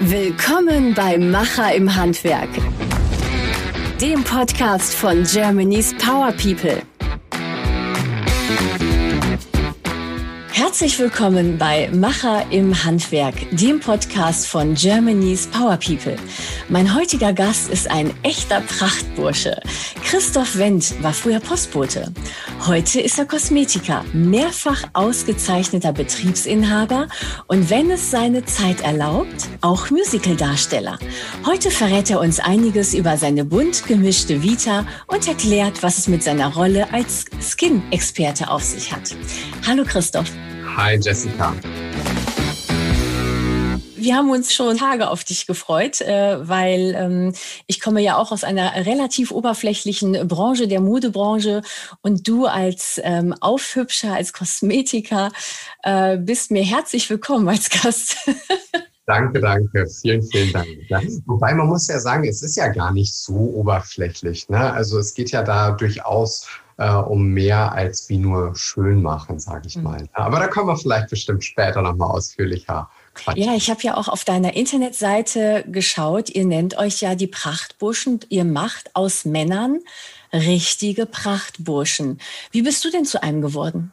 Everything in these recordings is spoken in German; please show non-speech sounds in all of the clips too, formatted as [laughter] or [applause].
Willkommen bei Macher im Handwerk, dem Podcast von Germany's Power People. Herzlich willkommen bei Macher im Handwerk, dem Podcast von Germany's Power People. Mein heutiger Gast ist ein echter Prachtbursche. Christoph Wendt war früher Postbote. Heute ist er Kosmetiker, mehrfach ausgezeichneter Betriebsinhaber und wenn es seine Zeit erlaubt, auch Musicaldarsteller. Heute verrät er uns einiges über seine bunt gemischte Vita und erklärt, was es mit seiner Rolle als Skin-Experte auf sich hat. Hallo Christoph. Hi Jessica. Wir haben uns schon Tage auf dich gefreut, äh, weil ähm, ich komme ja auch aus einer relativ oberflächlichen Branche, der Modebranche. Und du als ähm, Aufhübscher, als Kosmetiker äh, bist mir herzlich willkommen als Gast. [laughs] Danke, danke. Vielen, vielen Dank. Ja. Wobei man muss ja sagen, es ist ja gar nicht so oberflächlich. Ne? Also es geht ja da durchaus äh, um mehr als wie nur schön machen, sage ich mhm. mal. Aber da kommen wir vielleicht bestimmt später nochmal ausführlicher Quatsch. Ja, ich habe ja auch auf deiner Internetseite geschaut. Ihr nennt euch ja die Prachtburschen. Ihr macht aus Männern richtige Prachtburschen. Wie bist du denn zu einem geworden?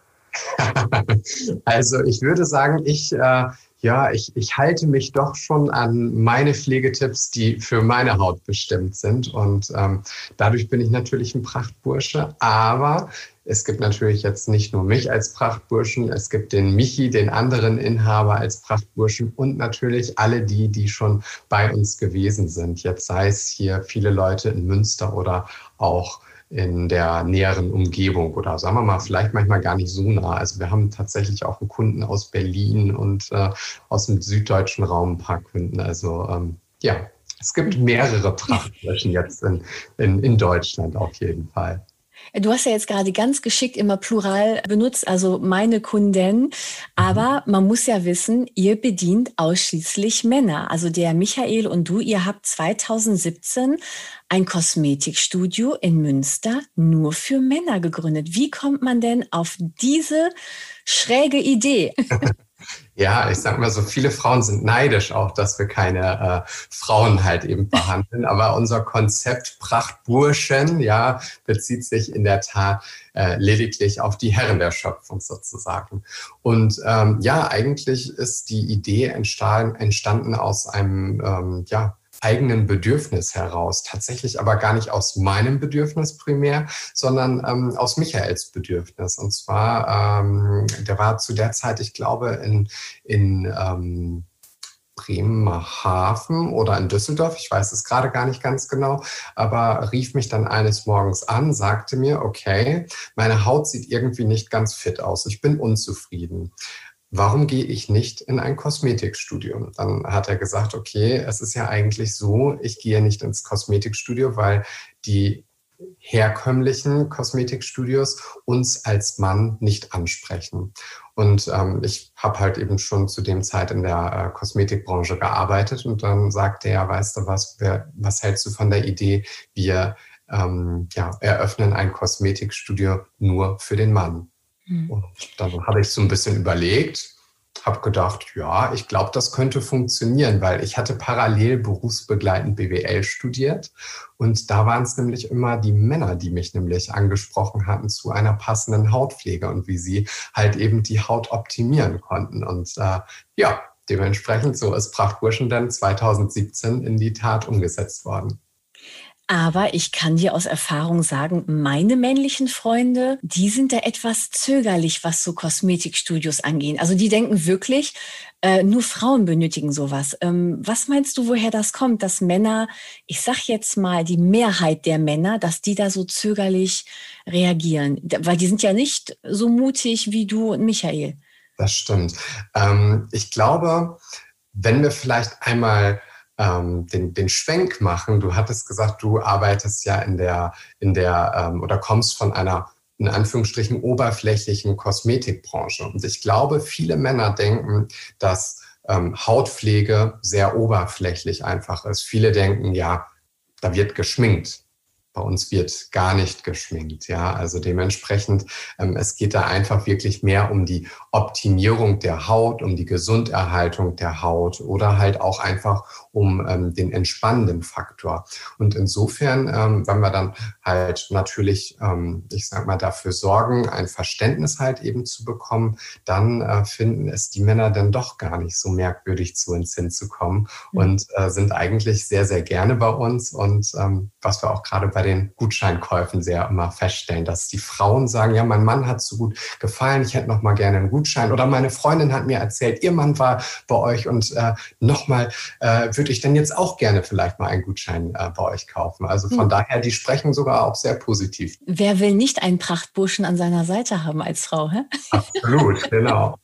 [laughs] also ich würde sagen, ich äh, ja, ich, ich halte mich doch schon an meine Pflegetipps, die für meine Haut bestimmt sind. Und ähm, dadurch bin ich natürlich ein Prachtbursche. Aber es gibt natürlich jetzt nicht nur mich als Prachtburschen, es gibt den Michi, den anderen Inhaber als Prachtburschen und natürlich alle die, die schon bei uns gewesen sind. Jetzt sei es hier viele Leute in Münster oder auch in der näheren Umgebung oder sagen wir mal, vielleicht manchmal gar nicht so nah. Also wir haben tatsächlich auch einen Kunden aus Berlin und äh, aus dem süddeutschen Raum ein paar Kunden. Also ähm, ja, es gibt mehrere Prachtflächen jetzt in, in, in Deutschland auf jeden Fall. Du hast ja jetzt gerade ganz geschickt immer Plural benutzt, also meine Kunden. Aber man muss ja wissen, ihr bedient ausschließlich Männer. Also der Michael und du, ihr habt 2017 ein Kosmetikstudio in Münster nur für Männer gegründet. Wie kommt man denn auf diese schräge Idee? [laughs] Ja, ich sag mal so, viele Frauen sind neidisch auch, dass wir keine äh, Frauen halt eben behandeln. Aber unser Konzept Prachtburschen, ja, bezieht sich in der Tat äh, lediglich auf die Herren der Schöpfung sozusagen. Und ähm, ja, eigentlich ist die Idee entstanden, entstanden aus einem, ähm, ja, eigenen Bedürfnis heraus. Tatsächlich aber gar nicht aus meinem Bedürfnis primär, sondern ähm, aus Michaels Bedürfnis. Und zwar, ähm, der war zu der Zeit, ich glaube, in, in ähm, Bremerhaven oder in Düsseldorf, ich weiß es gerade gar nicht ganz genau, aber rief mich dann eines Morgens an, sagte mir, okay, meine Haut sieht irgendwie nicht ganz fit aus, ich bin unzufrieden warum gehe ich nicht in ein Kosmetikstudio? Dann hat er gesagt, okay, es ist ja eigentlich so, ich gehe nicht ins Kosmetikstudio, weil die herkömmlichen Kosmetikstudios uns als Mann nicht ansprechen. Und ähm, ich habe halt eben schon zu dem Zeit in der äh, Kosmetikbranche gearbeitet und dann sagte er, weißt du was, wer, was hältst du von der Idee, wir ähm, ja, eröffnen ein Kosmetikstudio nur für den Mann. Mhm. Und dann habe ich so ein bisschen überlegt, habe gedacht, ja, ich glaube, das könnte funktionieren, weil ich hatte parallel berufsbegleitend BWL studiert und da waren es nämlich immer die Männer, die mich nämlich angesprochen hatten zu einer passenden Hautpflege und wie sie halt eben die Haut optimieren konnten. Und äh, ja, dementsprechend so ist Prachtburschen dann 2017 in die Tat umgesetzt worden. Aber ich kann dir aus Erfahrung sagen, meine männlichen Freunde, die sind da etwas zögerlich, was so Kosmetikstudios angeht. Also die denken wirklich, äh, nur Frauen benötigen sowas. Ähm, was meinst du, woher das kommt, dass Männer, ich sag jetzt mal die Mehrheit der Männer, dass die da so zögerlich reagieren? Weil die sind ja nicht so mutig wie du und Michael. Das stimmt. Ähm, ich glaube, wenn wir vielleicht einmal ähm, den, den Schwenk machen. Du hattest gesagt, du arbeitest ja in der, in der ähm, oder kommst von einer in Anführungsstrichen oberflächlichen Kosmetikbranche. Und ich glaube, viele Männer denken, dass ähm, Hautpflege sehr oberflächlich einfach ist. Viele denken, ja, da wird geschminkt. bei uns wird gar nicht geschminkt, ja. Also dementsprechend, ähm, es geht da einfach wirklich mehr um die Optimierung der Haut, um die Gesunderhaltung der Haut oder halt auch einfach um ähm, den entspannenden Faktor. Und insofern, ähm, wenn wir dann halt natürlich, ähm, ich sag mal, dafür sorgen, ein Verständnis halt eben zu bekommen, dann äh, finden es die Männer dann doch gar nicht so merkwürdig zu uns hinzukommen mhm. und äh, sind eigentlich sehr, sehr gerne bei uns. Und ähm, was wir auch gerade bei den Gutscheinkäufen sehr immer feststellen, dass die Frauen sagen, ja, mein Mann hat so gut gefallen, ich hätte noch mal gerne einen Gutschein. Oder meine Freundin hat mir erzählt, ihr Mann war bei euch und äh, nochmal äh, würde ich dann jetzt auch gerne vielleicht mal einen Gutschein äh, bei euch kaufen. Also von mhm. daher, die sprechen sogar auch sehr positiv. Wer will nicht einen Prachtburschen an seiner Seite haben als Frau? Hä? Absolut, [laughs] genau.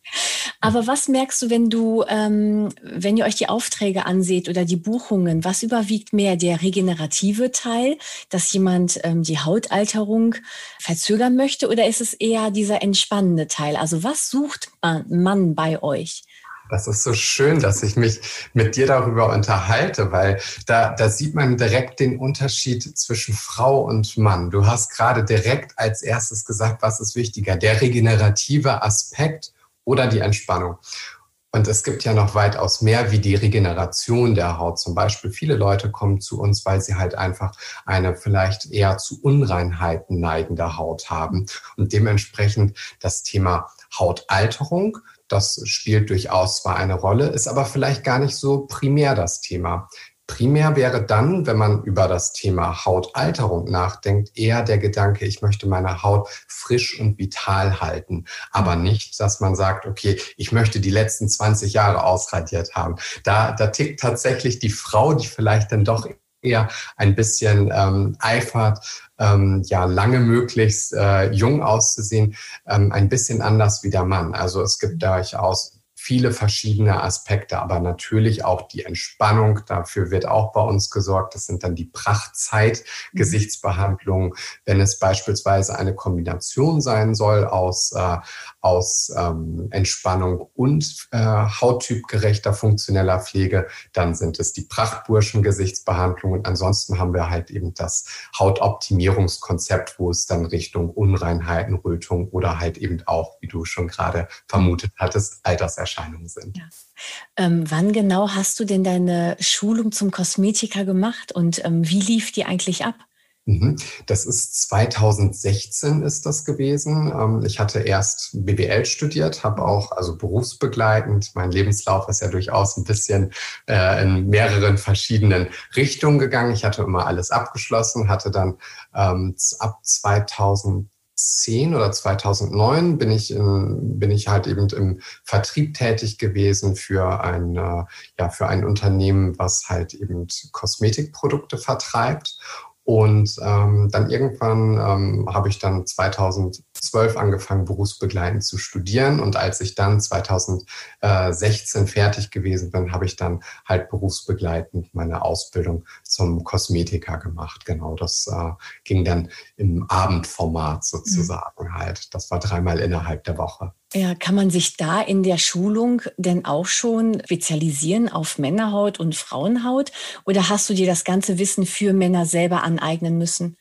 Aber was merkst du, wenn du, ähm, wenn ihr euch die Aufträge anseht oder die Buchungen, was überwiegt mehr, der regenerative Teil, dass jemand ähm, die Hautalterung verzögern möchte, oder ist es eher dieser entspannende Teil? Also was sucht man, man bei euch? Das ist so schön, dass ich mich mit dir darüber unterhalte, weil da, da sieht man direkt den Unterschied zwischen Frau und Mann. Du hast gerade direkt als erstes gesagt, was ist wichtiger, der regenerative Aspekt oder die Entspannung. Und es gibt ja noch weitaus mehr wie die Regeneration der Haut. Zum Beispiel viele Leute kommen zu uns, weil sie halt einfach eine vielleicht eher zu Unreinheiten neigende Haut haben. Und dementsprechend das Thema Hautalterung das spielt durchaus zwar eine Rolle, ist aber vielleicht gar nicht so primär das Thema. Primär wäre dann, wenn man über das Thema Hautalterung nachdenkt, eher der Gedanke, ich möchte meine Haut frisch und vital halten. Aber nicht, dass man sagt, okay, ich möchte die letzten 20 Jahre ausradiert haben. Da, da tickt tatsächlich die Frau, die vielleicht dann doch eher ein bisschen ähm, eifert, ähm, ja lange möglichst äh, jung auszusehen, ähm, ein bisschen anders wie der Mann. Also es gibt durchaus viele verschiedene Aspekte, aber natürlich auch die Entspannung. Dafür wird auch bei uns gesorgt. Das sind dann die Prachtzeit-Gesichtsbehandlungen. Wenn es beispielsweise eine Kombination sein soll aus, äh, aus ähm, Entspannung und äh, hauttypgerechter funktioneller Pflege, dann sind es die Prachtburschen-Gesichtsbehandlungen. Und ansonsten haben wir halt eben das Hautoptimierungskonzept, wo es dann Richtung Unreinheiten, Rötung oder halt eben auch, wie du schon gerade vermutet hattest, Alterserscheinungen Erscheinungen sind. Ja. Ähm, wann genau hast du denn deine Schulung zum Kosmetiker gemacht und ähm, wie lief die eigentlich ab? Mhm. Das ist 2016 ist das gewesen. Ähm, ich hatte erst BWL studiert, habe auch also berufsbegleitend. Mein Lebenslauf ist ja durchaus ein bisschen äh, in mehreren verschiedenen Richtungen gegangen. Ich hatte immer alles abgeschlossen, hatte dann ähm, ab 2000 2010 oder 2009 bin ich, in, bin ich halt eben im Vertrieb tätig gewesen für ein, äh, ja, für ein Unternehmen, was halt eben Kosmetikprodukte vertreibt. Und ähm, dann irgendwann ähm, habe ich dann 2012 angefangen, berufsbegleitend zu studieren. Und als ich dann 2016 fertig gewesen bin, habe ich dann halt berufsbegleitend meine Ausbildung zum Kosmetiker gemacht. Genau, das äh, ging dann im Abendformat sozusagen mhm. halt. Das war dreimal innerhalb der Woche. Ja, kann man sich da in der Schulung denn auch schon spezialisieren auf Männerhaut und Frauenhaut? Oder hast du dir das ganze Wissen für Männer selber aneignen müssen?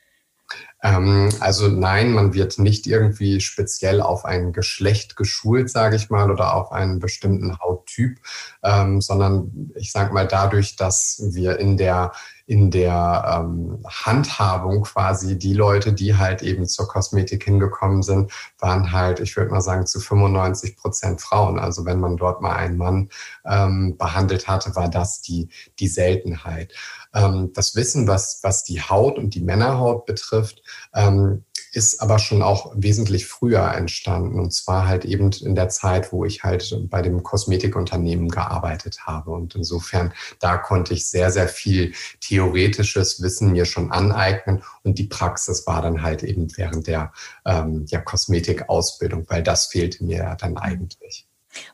Ähm, also nein, man wird nicht irgendwie speziell auf ein Geschlecht geschult, sage ich mal, oder auf einen bestimmten Hauttyp, ähm, sondern ich sage mal dadurch, dass wir in der in der ähm, Handhabung quasi die Leute, die halt eben zur Kosmetik hingekommen sind, waren halt, ich würde mal sagen, zu 95 Prozent Frauen. Also wenn man dort mal einen Mann ähm, behandelt hatte, war das die, die Seltenheit. Ähm, das Wissen, was, was die Haut und die Männerhaut betrifft, ähm, ist aber schon auch wesentlich früher entstanden. Und zwar halt eben in der Zeit, wo ich halt bei dem Kosmetikunternehmen gearbeitet habe. Und insofern, da konnte ich sehr, sehr viel theoretisches Wissen mir schon aneignen. Und die Praxis war dann halt eben während der ähm, ja, Kosmetikausbildung, weil das fehlte mir ja dann eigentlich.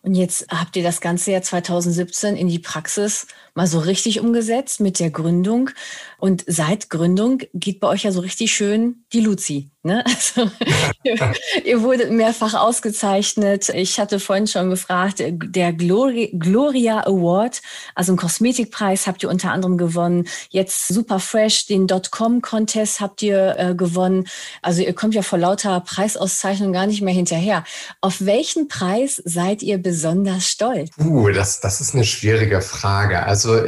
Und jetzt habt ihr das ganze Jahr 2017 in die Praxis mal so richtig umgesetzt mit der Gründung. Und seit Gründung geht bei euch ja so richtig schön die Luzi. Ne? [laughs] Also, ihr, ihr wurdet mehrfach ausgezeichnet. Ich hatte vorhin schon gefragt, der Gloria, Award, also einen Kosmetikpreis habt ihr unter anderem gewonnen. Jetzt Super Fresh, den Dotcom-Contest habt ihr äh, gewonnen. Also ihr kommt ja vor lauter Preisauszeichnungen gar nicht mehr hinterher. Auf welchen Preis seid ihr besonders stolz? Uh, das, das ist eine schwierige Frage. Also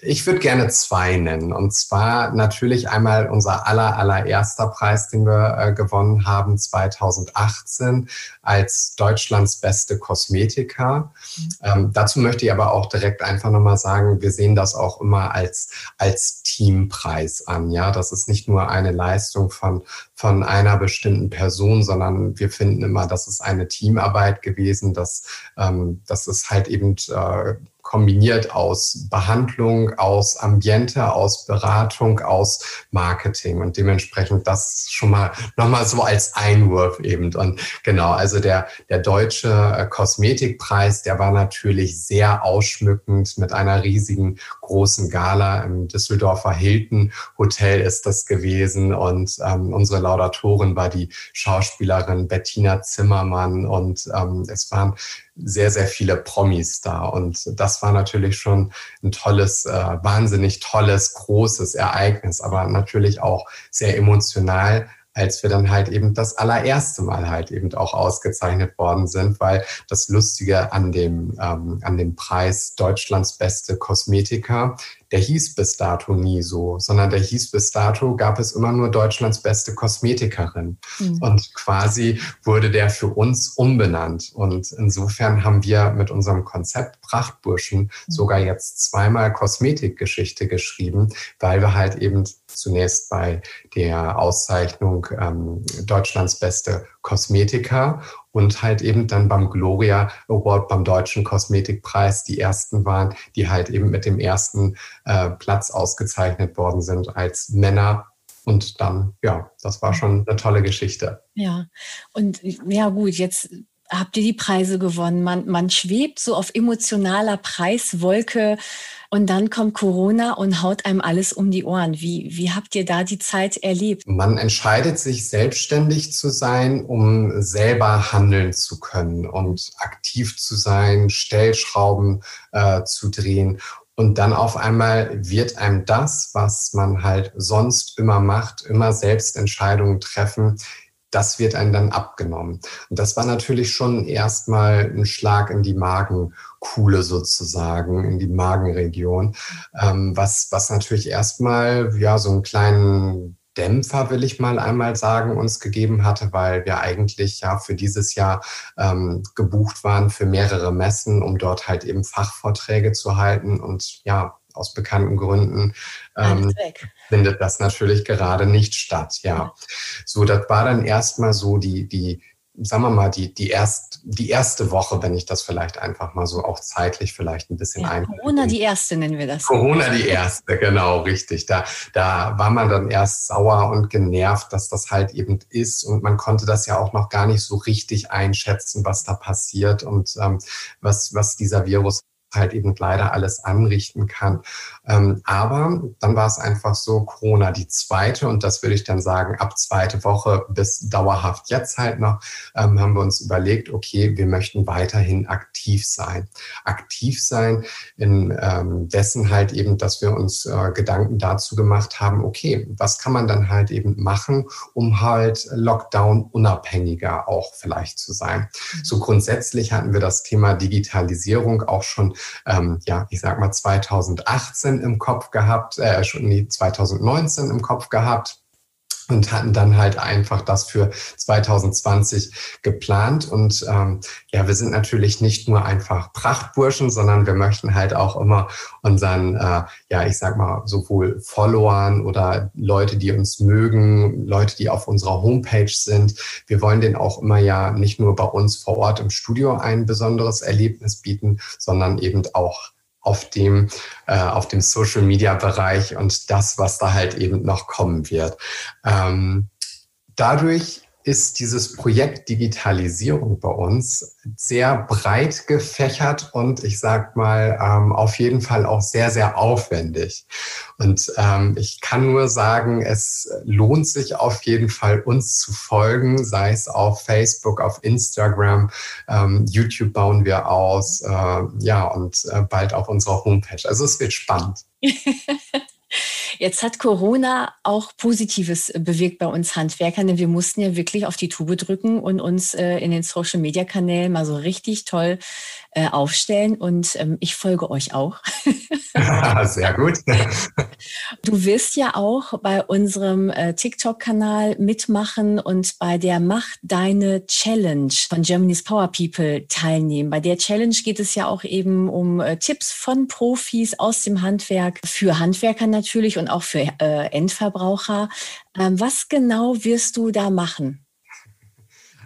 ich würde gerne zwei nennen. Und natürlich einmal unser aller, allererster Preis, den wir äh, gewonnen haben 2018 als Deutschlands beste Kosmetika. Mhm. Ähm, dazu möchte ich aber auch direkt einfach nochmal sagen, wir sehen das auch immer als, als Teampreis an. Ja, das ist nicht nur eine Leistung von, von einer bestimmten Person, sondern wir finden immer, das ist eine Teamarbeit gewesen, dass ähm, das ist halt eben äh, kombiniert aus Behandlung, aus Ambiente, aus Beratung, aus Marketing und dementsprechend das schon mal nochmal so als Einwurf eben. Und genau, also der, der deutsche äh, Kosmetikpreis, der war natürlich sehr ausschmückend mit einer riesigen großen Gala im Düsseldorfer Hilton Hotel ist das gewesen und ähm, unsere Laudatorin war die Schauspielerin Bettina Zimmermann und ähm, es waren sehr, sehr viele Promis da. Und das war natürlich schon ein tolles, äh, wahnsinnig tolles, großes Ereignis, aber natürlich auch sehr emotional als wir dann halt eben das allererste Mal halt eben auch ausgezeichnet worden sind, weil das Lustige an dem, ähm, an dem Preis Deutschlands beste Kosmetiker der hieß bis dato nie so, sondern der hieß bis dato, gab es immer nur Deutschlands beste Kosmetikerin. Mhm. Und quasi wurde der für uns umbenannt. Und insofern haben wir mit unserem Konzept Prachtburschen mhm. sogar jetzt zweimal Kosmetikgeschichte geschrieben, weil wir halt eben zunächst bei der Auszeichnung ähm, Deutschlands beste Kosmetiker und halt eben dann beim Gloria Award, beim Deutschen Kosmetikpreis die ersten waren, die halt eben mit dem ersten äh, Platz ausgezeichnet worden sind als Männer. Und dann, ja, das war schon eine tolle Geschichte. Ja, und ja gut, jetzt habt ihr die Preise gewonnen. Man, man schwebt so auf emotionaler Preiswolke und dann kommt Corona und haut einem alles um die Ohren. Wie, wie habt ihr da die Zeit erlebt? Man entscheidet sich selbstständig zu sein, um selber handeln zu können und aktiv zu sein, Stellschrauben äh, zu drehen. Und dann auf einmal wird einem das, was man halt sonst immer macht, immer selbst Entscheidungen treffen, das wird einem dann abgenommen. Und das war natürlich schon erstmal ein Schlag in die Magenkuhle sozusagen, in die Magenregion, ähm, was, was natürlich erstmal ja so einen kleinen Dämpfer, will ich mal einmal sagen, uns gegeben hatte, weil wir eigentlich ja für dieses Jahr ähm, gebucht waren für mehrere Messen, um dort halt eben Fachvorträge zu halten. Und ja, aus bekannten Gründen ähm, findet das natürlich gerade nicht statt. Ja, so das war dann erstmal so die die sagen wir mal, die, die, erst, die erste Woche, wenn ich das vielleicht einfach mal so auch zeitlich vielleicht ein bisschen ja, ein. Corona die erste nennen wir das. Corona die erste, genau, richtig. Da, da war man dann erst sauer und genervt, dass das halt eben ist. Und man konnte das ja auch noch gar nicht so richtig einschätzen, was da passiert und ähm, was, was dieser Virus halt eben leider alles anrichten kann. Ähm, aber dann war es einfach so, Corona die zweite und das würde ich dann sagen, ab zweite Woche bis dauerhaft jetzt halt noch, ähm, haben wir uns überlegt, okay, wir möchten weiterhin aktiv sein. Aktiv sein in ähm, dessen halt eben, dass wir uns äh, Gedanken dazu gemacht haben, okay, was kann man dann halt eben machen, um halt Lockdown unabhängiger auch vielleicht zu sein. So grundsätzlich hatten wir das Thema Digitalisierung auch schon ähm, ja, ich sag mal 2018 im Kopf gehabt, äh, schon nee, 2019 im Kopf gehabt und hatten dann halt einfach das für 2020 geplant. Und ähm, ja, wir sind natürlich nicht nur einfach Prachtburschen, sondern wir möchten halt auch immer unseren, äh, ja, ich sag mal, sowohl Followern oder Leute, die uns mögen, Leute, die auf unserer Homepage sind, wir wollen denen auch immer ja nicht nur bei uns vor Ort im Studio ein besonderes Erlebnis bieten, sondern eben auch auf dem, äh, auf dem Social Media Bereich und das, was da halt eben noch kommen wird. Ähm, dadurch ist dieses Projekt Digitalisierung bei uns sehr breit gefächert und ich sag mal ähm, auf jeden Fall auch sehr, sehr aufwendig. Und ähm, ich kann nur sagen, es lohnt sich auf jeden Fall, uns zu folgen, sei es auf Facebook, auf Instagram, ähm, YouTube bauen wir aus, äh, ja, und äh, bald auf unserer Homepage. Also es wird spannend. [laughs] Jetzt hat Corona auch Positives bewirkt bei uns Handwerkern, denn wir mussten ja wirklich auf die Tube drücken und uns äh, in den Social-Media-Kanälen mal so richtig toll äh, aufstellen. Und ähm, ich folge euch auch. [laughs] Sehr gut. [laughs] Du wirst ja auch bei unserem äh, TikTok-Kanal mitmachen und bei der Mach deine Challenge von Germany's Power People teilnehmen. Bei der Challenge geht es ja auch eben um äh, Tipps von Profis aus dem Handwerk, für Handwerker natürlich und auch für äh, Endverbraucher. Ähm, was genau wirst du da machen?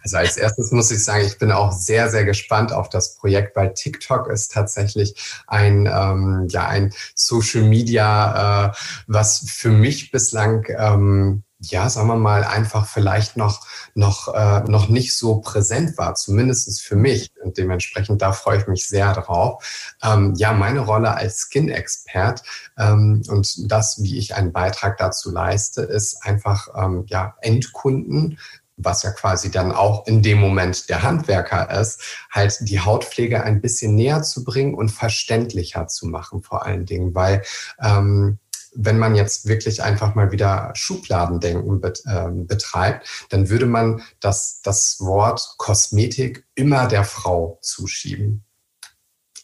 Also als erstes muss ich sagen, ich bin auch sehr, sehr gespannt auf das Projekt, weil TikTok ist tatsächlich ein, ähm, ja, ein Social Media, äh, was für mich bislang ähm, ja, sagen wir mal, einfach vielleicht noch, noch, äh, noch nicht so präsent war, zumindest für mich. Und dementsprechend, da freue ich mich sehr drauf. Ähm, ja, meine Rolle als Skin-Expert ähm, und das, wie ich einen Beitrag dazu leiste, ist einfach, ähm, ja, Endkunden was ja quasi dann auch in dem Moment der Handwerker ist, halt die Hautpflege ein bisschen näher zu bringen und verständlicher zu machen vor allen Dingen, weil ähm, wenn man jetzt wirklich einfach mal wieder Schubladendenken bet, äh, betreibt, dann würde man das, das Wort Kosmetik immer der Frau zuschieben.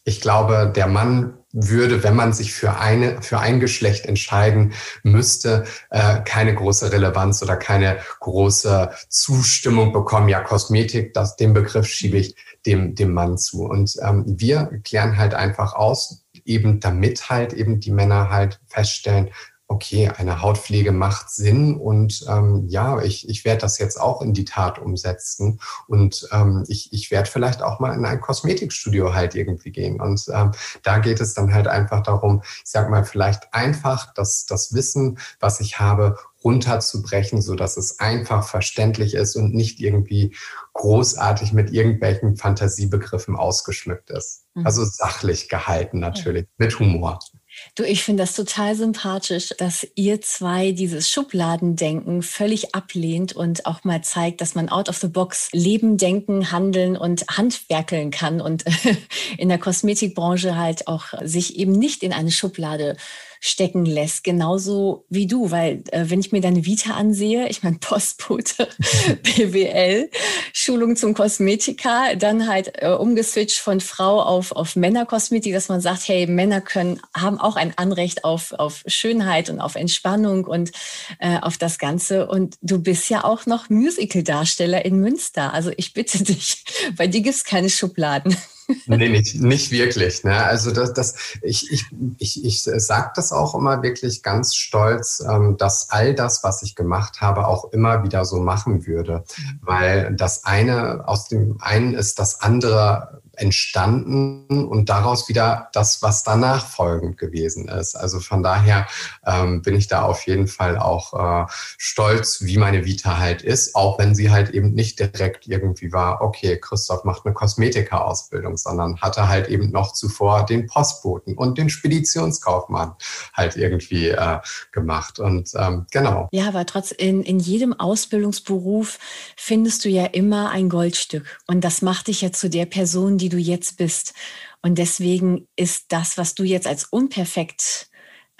Ich glaube, der Mann würde, wenn man sich für eine, für ein Geschlecht entscheiden müsste, äh, keine große Relevanz oder keine große Zustimmung bekommen. Ja, Kosmetik, das, den Begriff schiebe ich dem, dem Mann zu. Und ähm, wir klären halt einfach aus, eben damit halt eben die Männer halt feststellen, okay, eine Hautpflege macht Sinn und ähm, ja, ich, ich werde das jetzt auch in die Tat umsetzen und ähm, ich, ich werde vielleicht auch mal in ein Kosmetikstudio halt irgendwie gehen. Und ähm, da geht es dann halt einfach darum, ich sag mal, vielleicht einfach das, das Wissen, was ich habe, runterzubrechen, so dass es einfach verständlich ist und nicht irgendwie großartig mit irgendwelchen Fantasiebegriffen ausgeschmückt ist. Mhm. Also sachlich gehalten natürlich, mit Humor. Du, ich finde das total sympathisch, dass ihr zwei dieses Schubladendenken völlig ablehnt und auch mal zeigt, dass man out of the box leben, denken, handeln und handwerkeln kann und [laughs] in der Kosmetikbranche halt auch sich eben nicht in eine Schublade stecken lässt, genauso wie du, weil äh, wenn ich mir deine Vita ansehe, ich meine Postbote, [laughs] BWL, Schulung zum Kosmetiker, dann halt äh, umgeswitcht von Frau auf, auf Männerkosmetik, dass man sagt, hey, Männer können, haben auch ein Anrecht auf, auf Schönheit und auf Entspannung und äh, auf das Ganze. Und du bist ja auch noch Musical-Darsteller in Münster. Also ich bitte dich, [laughs] bei dir gibt es keine Schubladen nee, nicht, nicht wirklich. Ne? Also das, das, ich, ich, ich, ich sage das auch immer wirklich ganz stolz, ähm, dass all das, was ich gemacht habe, auch immer wieder so machen würde. Mhm. Weil das eine, aus dem einen ist das andere entstanden und daraus wieder das, was danach folgend gewesen ist. Also von daher ähm, bin ich da auf jeden Fall auch äh, stolz, wie meine Vita halt ist, auch wenn sie halt eben nicht direkt irgendwie war, okay, Christoph macht eine Kosmetika-Ausbildung, sondern hatte halt eben noch zuvor den Postboten und den Speditionskaufmann halt irgendwie äh, gemacht. Und ähm, genau. Ja, aber trotz in, in jedem Ausbildungsberuf findest du ja immer ein Goldstück. Und das macht dich ja zu der Person, die du jetzt bist. Und deswegen ist das, was du jetzt als unperfekt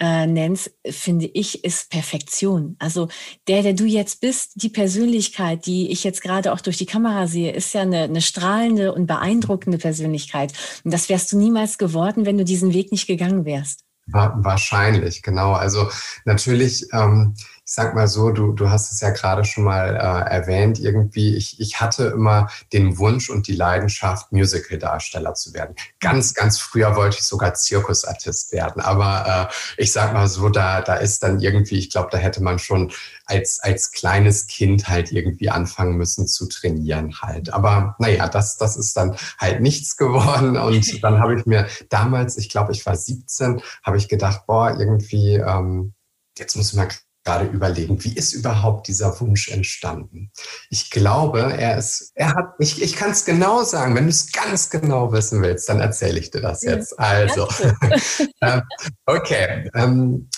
äh, nennst, finde ich, ist Perfektion. Also der, der du jetzt bist, die Persönlichkeit, die ich jetzt gerade auch durch die Kamera sehe, ist ja eine, eine strahlende und beeindruckende Persönlichkeit. Und das wärst du niemals geworden, wenn du diesen Weg nicht gegangen wärst. Wahrscheinlich, genau. Also natürlich, ähm, ich sag mal so, du, du hast es ja gerade schon mal äh, erwähnt, irgendwie, ich, ich hatte immer den Wunsch und die Leidenschaft, Musical-Darsteller zu werden. Ganz, ganz früher wollte ich sogar Zirkusartist werden. Aber äh, ich sag mal so, da, da ist dann irgendwie, ich glaube, da hätte man schon als, als kleines Kind halt irgendwie anfangen müssen zu trainieren halt. Aber naja, das, das ist dann halt nichts geworden. Und [laughs] dann habe ich mir damals, ich glaube, ich war 17, habe ich gedacht, boah, irgendwie, ähm, jetzt muss ich mal gerade überlegen, wie ist überhaupt dieser Wunsch entstanden? Ich glaube, er ist, er hat, ich, ich kann es genau sagen, wenn du es ganz genau wissen willst, dann erzähle ich dir das jetzt. Also, [laughs] ähm, okay. Ähm,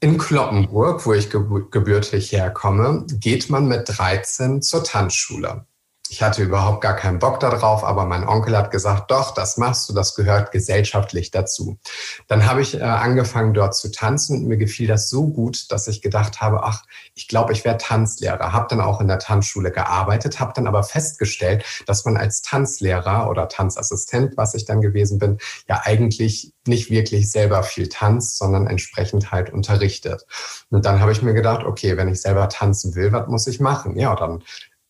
in Kloppenburg, wo ich gebürtig herkomme, geht man mit 13 zur Tanzschule. Ich hatte überhaupt gar keinen Bock darauf, aber mein Onkel hat gesagt, doch, das machst du, das gehört gesellschaftlich dazu. Dann habe ich äh, angefangen dort zu tanzen und mir gefiel das so gut, dass ich gedacht habe, ach, ich glaube, ich werde Tanzlehrer. Habe dann auch in der Tanzschule gearbeitet, habe dann aber festgestellt, dass man als Tanzlehrer oder Tanzassistent, was ich dann gewesen bin, ja eigentlich nicht wirklich selber viel tanzt, sondern entsprechend halt unterrichtet. Und dann habe ich mir gedacht, okay, wenn ich selber tanzen will, was muss ich machen? Ja, dann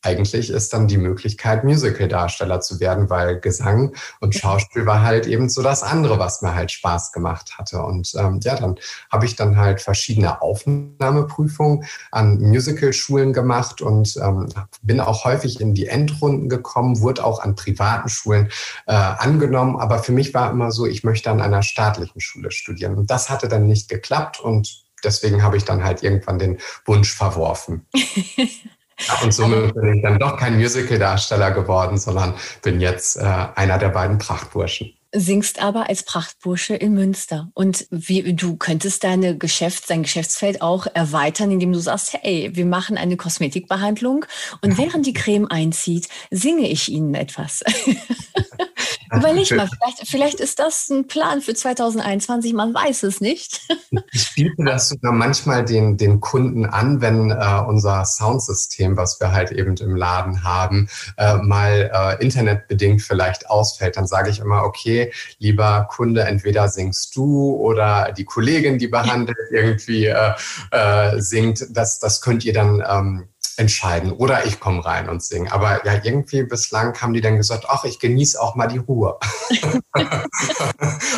eigentlich ist dann die Möglichkeit, Musical-Darsteller zu werden, weil Gesang und Schauspiel war halt eben so das andere, was mir halt Spaß gemacht hatte. Und ähm, ja, dann habe ich dann halt verschiedene Aufnahmeprüfungen an Musical-Schulen gemacht und ähm, bin auch häufig in die Endrunden gekommen, wurde auch an privaten Schulen äh, angenommen. Aber für mich war immer so, ich möchte an einer staatlichen Schule studieren. Und das hatte dann nicht geklappt und deswegen habe ich dann halt irgendwann den Wunsch verworfen. [laughs] und somit bin ich dann doch kein Musical-Darsteller geworden, sondern bin jetzt äh, einer der beiden Prachtburschen singst aber als Prachtbursche in Münster. Und wie, du könntest deine Geschäft, dein Geschäftsfeld auch erweitern, indem du sagst, hey, wir machen eine Kosmetikbehandlung und während die Creme einzieht, singe ich Ihnen etwas. [laughs] Überleg mal, vielleicht, vielleicht ist das ein Plan für 2021, man weiß es nicht. [laughs] ich biete das sogar manchmal den, den Kunden an, wenn äh, unser Soundsystem, was wir halt eben im Laden haben, äh, mal äh, internetbedingt vielleicht ausfällt. Dann sage ich immer, okay, lieber Kunde, entweder singst du oder die Kollegin, die behandelt, irgendwie äh, äh, singt. Das, das könnt ihr dann ähm, entscheiden. Oder ich komme rein und singe. Aber ja, irgendwie bislang haben die dann gesagt, ach, ich genieße auch mal die Ruhe. [laughs]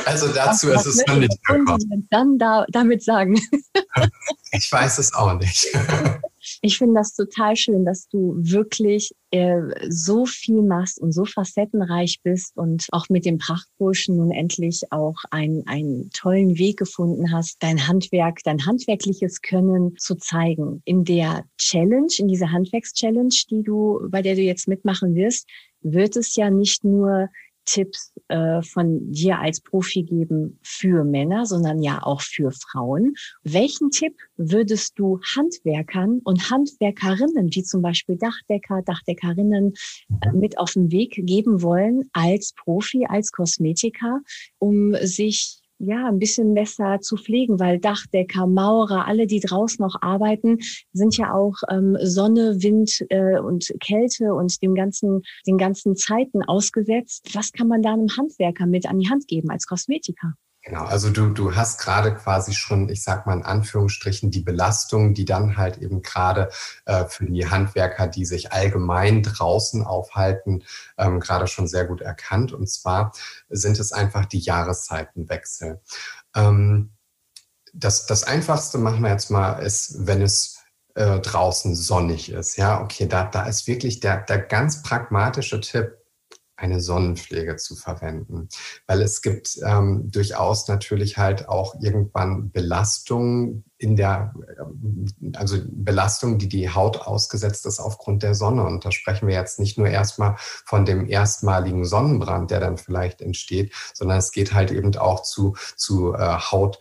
also dazu was, ist es dann nicht gekommen. Dann da, damit sagen. ich weiß es auch nicht. [laughs] Ich finde das total schön, dass du wirklich äh, so viel machst und so facettenreich bist und auch mit dem Prachtburschen nun endlich auch einen, einen tollen Weg gefunden hast, dein Handwerk, dein handwerkliches Können zu zeigen. In der Challenge, in dieser Handwerkschallenge, die du, bei der du jetzt mitmachen wirst, wird es ja nicht nur Tipps äh, von dir als Profi geben für Männer, sondern ja auch für Frauen. Welchen Tipp würdest du Handwerkern und Handwerkerinnen, wie zum Beispiel Dachdecker, Dachdeckerinnen, äh, mit auf den Weg geben wollen als Profi, als Kosmetiker, um sich ja, ein bisschen besser zu pflegen, weil Dachdecker, Maurer, alle, die draußen noch arbeiten, sind ja auch ähm, Sonne, Wind äh, und Kälte und dem ganzen, den ganzen Zeiten ausgesetzt. Was kann man da einem Handwerker mit an die Hand geben als Kosmetiker? Genau, also du, du hast gerade quasi schon, ich sag mal in Anführungsstrichen, die Belastung, die dann halt eben gerade äh, für die Handwerker, die sich allgemein draußen aufhalten, ähm, gerade schon sehr gut erkannt. Und zwar sind es einfach die Jahreszeitenwechsel. Ähm, das, das Einfachste machen wir jetzt mal, ist, wenn es äh, draußen sonnig ist. Ja, okay, da, da ist wirklich der, der ganz pragmatische Tipp, eine Sonnenpflege zu verwenden. Weil es gibt ähm, durchaus natürlich halt auch irgendwann Belastungen in der, äh, also Belastung, die die Haut ausgesetzt ist aufgrund der Sonne. Und da sprechen wir jetzt nicht nur erstmal von dem erstmaligen Sonnenbrand, der dann vielleicht entsteht, sondern es geht halt eben auch zu, zu äh, Haut,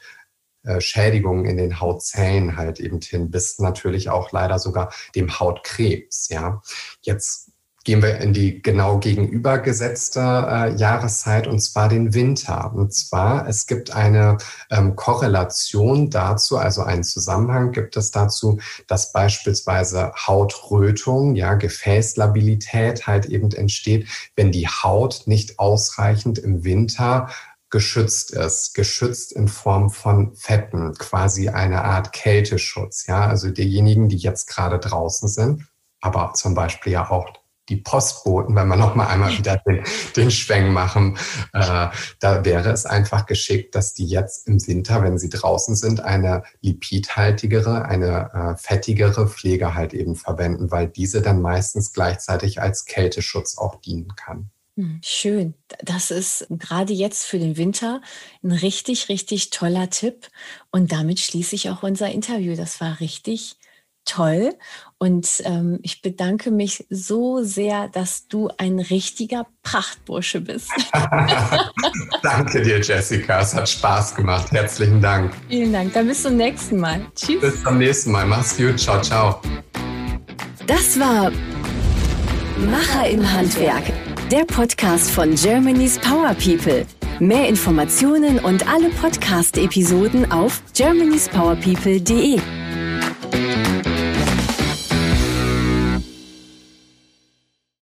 äh, Schädigungen in den Hautzellen halt eben hin, bis natürlich auch leider sogar dem Hautkrebs. Ja, jetzt gehen wir in die genau gegenübergesetzte äh, Jahreszeit und zwar den Winter. Und zwar, es gibt eine ähm, Korrelation dazu, also einen Zusammenhang gibt es dazu, dass beispielsweise Hautrötung, ja, Gefäßlabilität halt eben entsteht, wenn die Haut nicht ausreichend im Winter geschützt ist, geschützt in Form von Fetten, quasi eine Art Kälteschutz, ja, also diejenigen, die jetzt gerade draußen sind, aber zum Beispiel ja auch die Postboten, wenn wir noch mal einmal wieder den, den Schwenk machen, äh, da wäre es einfach geschickt, dass die jetzt im Winter, wenn sie draußen sind, eine lipidhaltigere, eine äh, fettigere Pflege halt eben verwenden, weil diese dann meistens gleichzeitig als Kälteschutz auch dienen kann. Hm, schön. Das ist gerade jetzt für den Winter ein richtig, richtig toller Tipp. Und damit schließe ich auch unser Interview. Das war richtig toll. Und ähm, ich bedanke mich so sehr, dass du ein richtiger Prachtbursche bist. [laughs] Danke dir, Jessica. Es hat Spaß gemacht. Herzlichen Dank. Vielen Dank. Dann bis zum nächsten Mal. Tschüss. Bis zum nächsten Mal. Mach's gut. Ciao, ciao. Das war Macher im Handwerk, der Podcast von Germany's Power People. Mehr Informationen und alle Podcast-Episoden auf germanyspowerpeople.de.